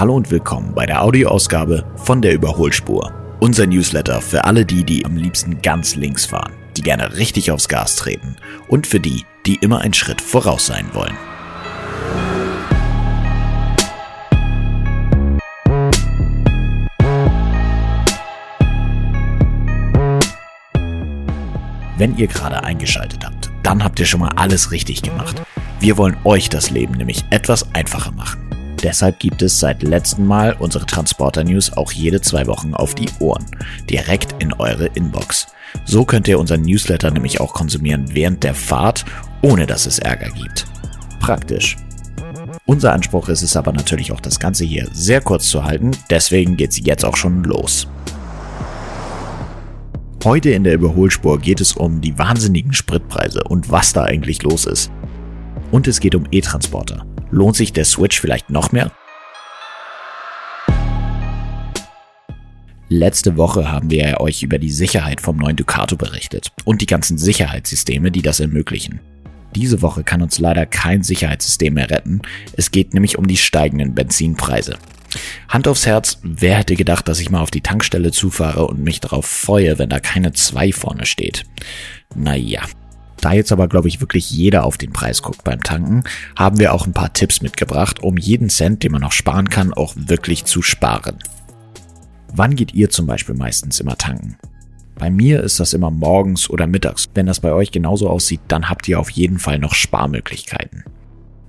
Hallo und willkommen bei der Audioausgabe von der Überholspur. Unser Newsletter für alle die, die am liebsten ganz links fahren, die gerne richtig aufs Gas treten und für die, die immer einen Schritt voraus sein wollen. Wenn ihr gerade eingeschaltet habt, dann habt ihr schon mal alles richtig gemacht. Wir wollen euch das Leben nämlich etwas einfacher machen. Deshalb gibt es seit letztem Mal unsere Transporter News auch jede zwei Wochen auf die Ohren, direkt in eure Inbox. So könnt ihr unseren Newsletter nämlich auch konsumieren während der Fahrt, ohne dass es Ärger gibt. Praktisch. Unser Anspruch ist es aber natürlich auch das Ganze hier sehr kurz zu halten, deswegen geht's jetzt auch schon los. Heute in der Überholspur geht es um die wahnsinnigen Spritpreise und was da eigentlich los ist. Und es geht um E-Transporter. Lohnt sich der Switch vielleicht noch mehr? Letzte Woche haben wir euch über die Sicherheit vom neuen Ducato berichtet und die ganzen Sicherheitssysteme, die das ermöglichen. Diese Woche kann uns leider kein Sicherheitssystem mehr retten. Es geht nämlich um die steigenden Benzinpreise. Hand aufs Herz, wer hätte gedacht, dass ich mal auf die Tankstelle zufahre und mich darauf freue, wenn da keine 2 vorne steht? Naja. Da jetzt aber, glaube ich, wirklich jeder auf den Preis guckt beim Tanken, haben wir auch ein paar Tipps mitgebracht, um jeden Cent, den man noch sparen kann, auch wirklich zu sparen. Wann geht ihr zum Beispiel meistens immer tanken? Bei mir ist das immer morgens oder mittags. Wenn das bei euch genauso aussieht, dann habt ihr auf jeden Fall noch Sparmöglichkeiten.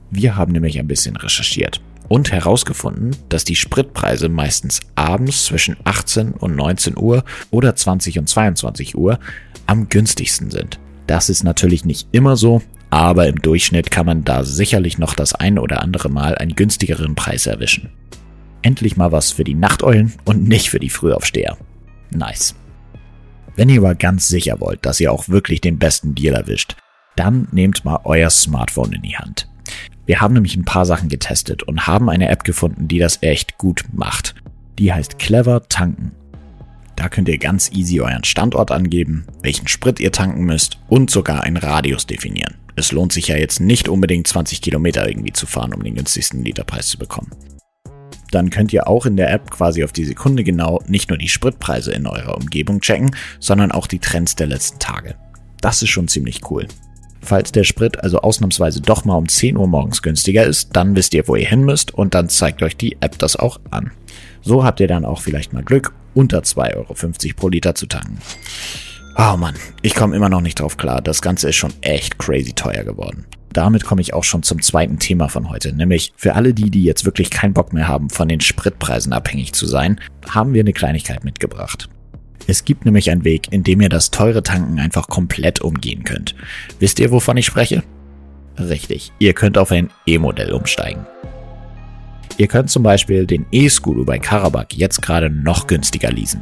Wir haben nämlich ein bisschen recherchiert und herausgefunden, dass die Spritpreise meistens abends zwischen 18 und 19 Uhr oder 20 und 22 Uhr am günstigsten sind. Das ist natürlich nicht immer so, aber im Durchschnitt kann man da sicherlich noch das ein oder andere Mal einen günstigeren Preis erwischen. Endlich mal was für die Nachteulen und nicht für die Frühaufsteher. Nice. Wenn ihr aber ganz sicher wollt, dass ihr auch wirklich den besten Deal erwischt, dann nehmt mal euer Smartphone in die Hand. Wir haben nämlich ein paar Sachen getestet und haben eine App gefunden, die das echt gut macht. Die heißt Clever Tanken. Da könnt ihr ganz easy euren Standort angeben, welchen Sprit ihr tanken müsst und sogar einen Radius definieren. Es lohnt sich ja jetzt nicht unbedingt 20 Kilometer irgendwie zu fahren, um den günstigsten Literpreis zu bekommen. Dann könnt ihr auch in der App quasi auf die Sekunde genau nicht nur die Spritpreise in eurer Umgebung checken, sondern auch die Trends der letzten Tage. Das ist schon ziemlich cool. Falls der Sprit also ausnahmsweise doch mal um 10 Uhr morgens günstiger ist, dann wisst ihr, wo ihr hin müsst und dann zeigt euch die App das auch an. So habt ihr dann auch vielleicht mal Glück, unter 2,50 Euro pro Liter zu tanken. Oh Mann, ich komme immer noch nicht drauf klar. Das Ganze ist schon echt crazy teuer geworden. Damit komme ich auch schon zum zweiten Thema von heute, nämlich für alle die, die jetzt wirklich keinen Bock mehr haben, von den Spritpreisen abhängig zu sein, haben wir eine Kleinigkeit mitgebracht. Es gibt nämlich einen Weg, in dem ihr das teure Tanken einfach komplett umgehen könnt. Wisst ihr, wovon ich spreche? Richtig, ihr könnt auf ein E-Modell umsteigen. Ihr könnt zum Beispiel den E-Scooter bei Karabakh jetzt gerade noch günstiger leasen.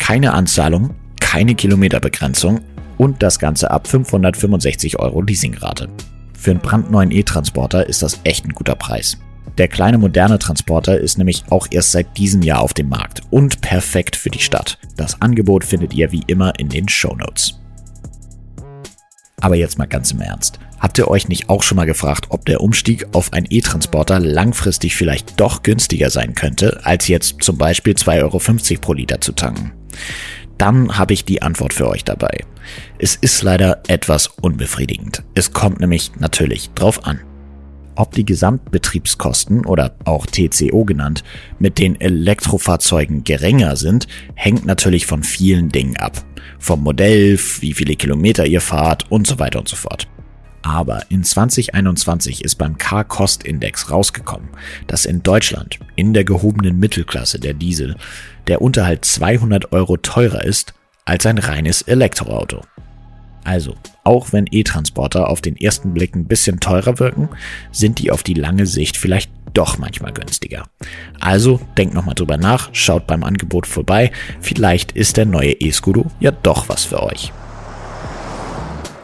Keine Anzahlung, keine Kilometerbegrenzung und das Ganze ab 565 Euro Leasingrate. Für einen brandneuen E-Transporter ist das echt ein guter Preis. Der kleine moderne Transporter ist nämlich auch erst seit diesem Jahr auf dem Markt und perfekt für die Stadt. Das Angebot findet ihr wie immer in den Show Notes. Aber jetzt mal ganz im Ernst. Habt ihr euch nicht auch schon mal gefragt, ob der Umstieg auf einen E-Transporter langfristig vielleicht doch günstiger sein könnte, als jetzt zum Beispiel 2,50 Euro pro Liter zu tanken? Dann habe ich die Antwort für euch dabei. Es ist leider etwas unbefriedigend. Es kommt nämlich natürlich drauf an. Ob die Gesamtbetriebskosten oder auch TCO genannt mit den Elektrofahrzeugen geringer sind, hängt natürlich von vielen Dingen ab. Vom Modell, wie viele Kilometer ihr fahrt und so weiter und so fort. Aber in 2021 ist beim Car-Cost-Index rausgekommen, dass in Deutschland in der gehobenen Mittelklasse der Diesel der Unterhalt 200 Euro teurer ist als ein reines Elektroauto. Also, auch wenn E-Transporter auf den ersten Blick ein bisschen teurer wirken, sind die auf die lange Sicht vielleicht doch manchmal günstiger. Also denkt nochmal drüber nach, schaut beim Angebot vorbei, vielleicht ist der neue E-Scudo ja doch was für euch.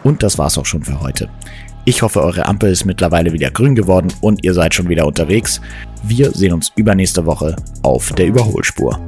Und das war's auch schon für heute. Ich hoffe, eure Ampel ist mittlerweile wieder grün geworden und ihr seid schon wieder unterwegs. Wir sehen uns übernächste Woche auf der Überholspur.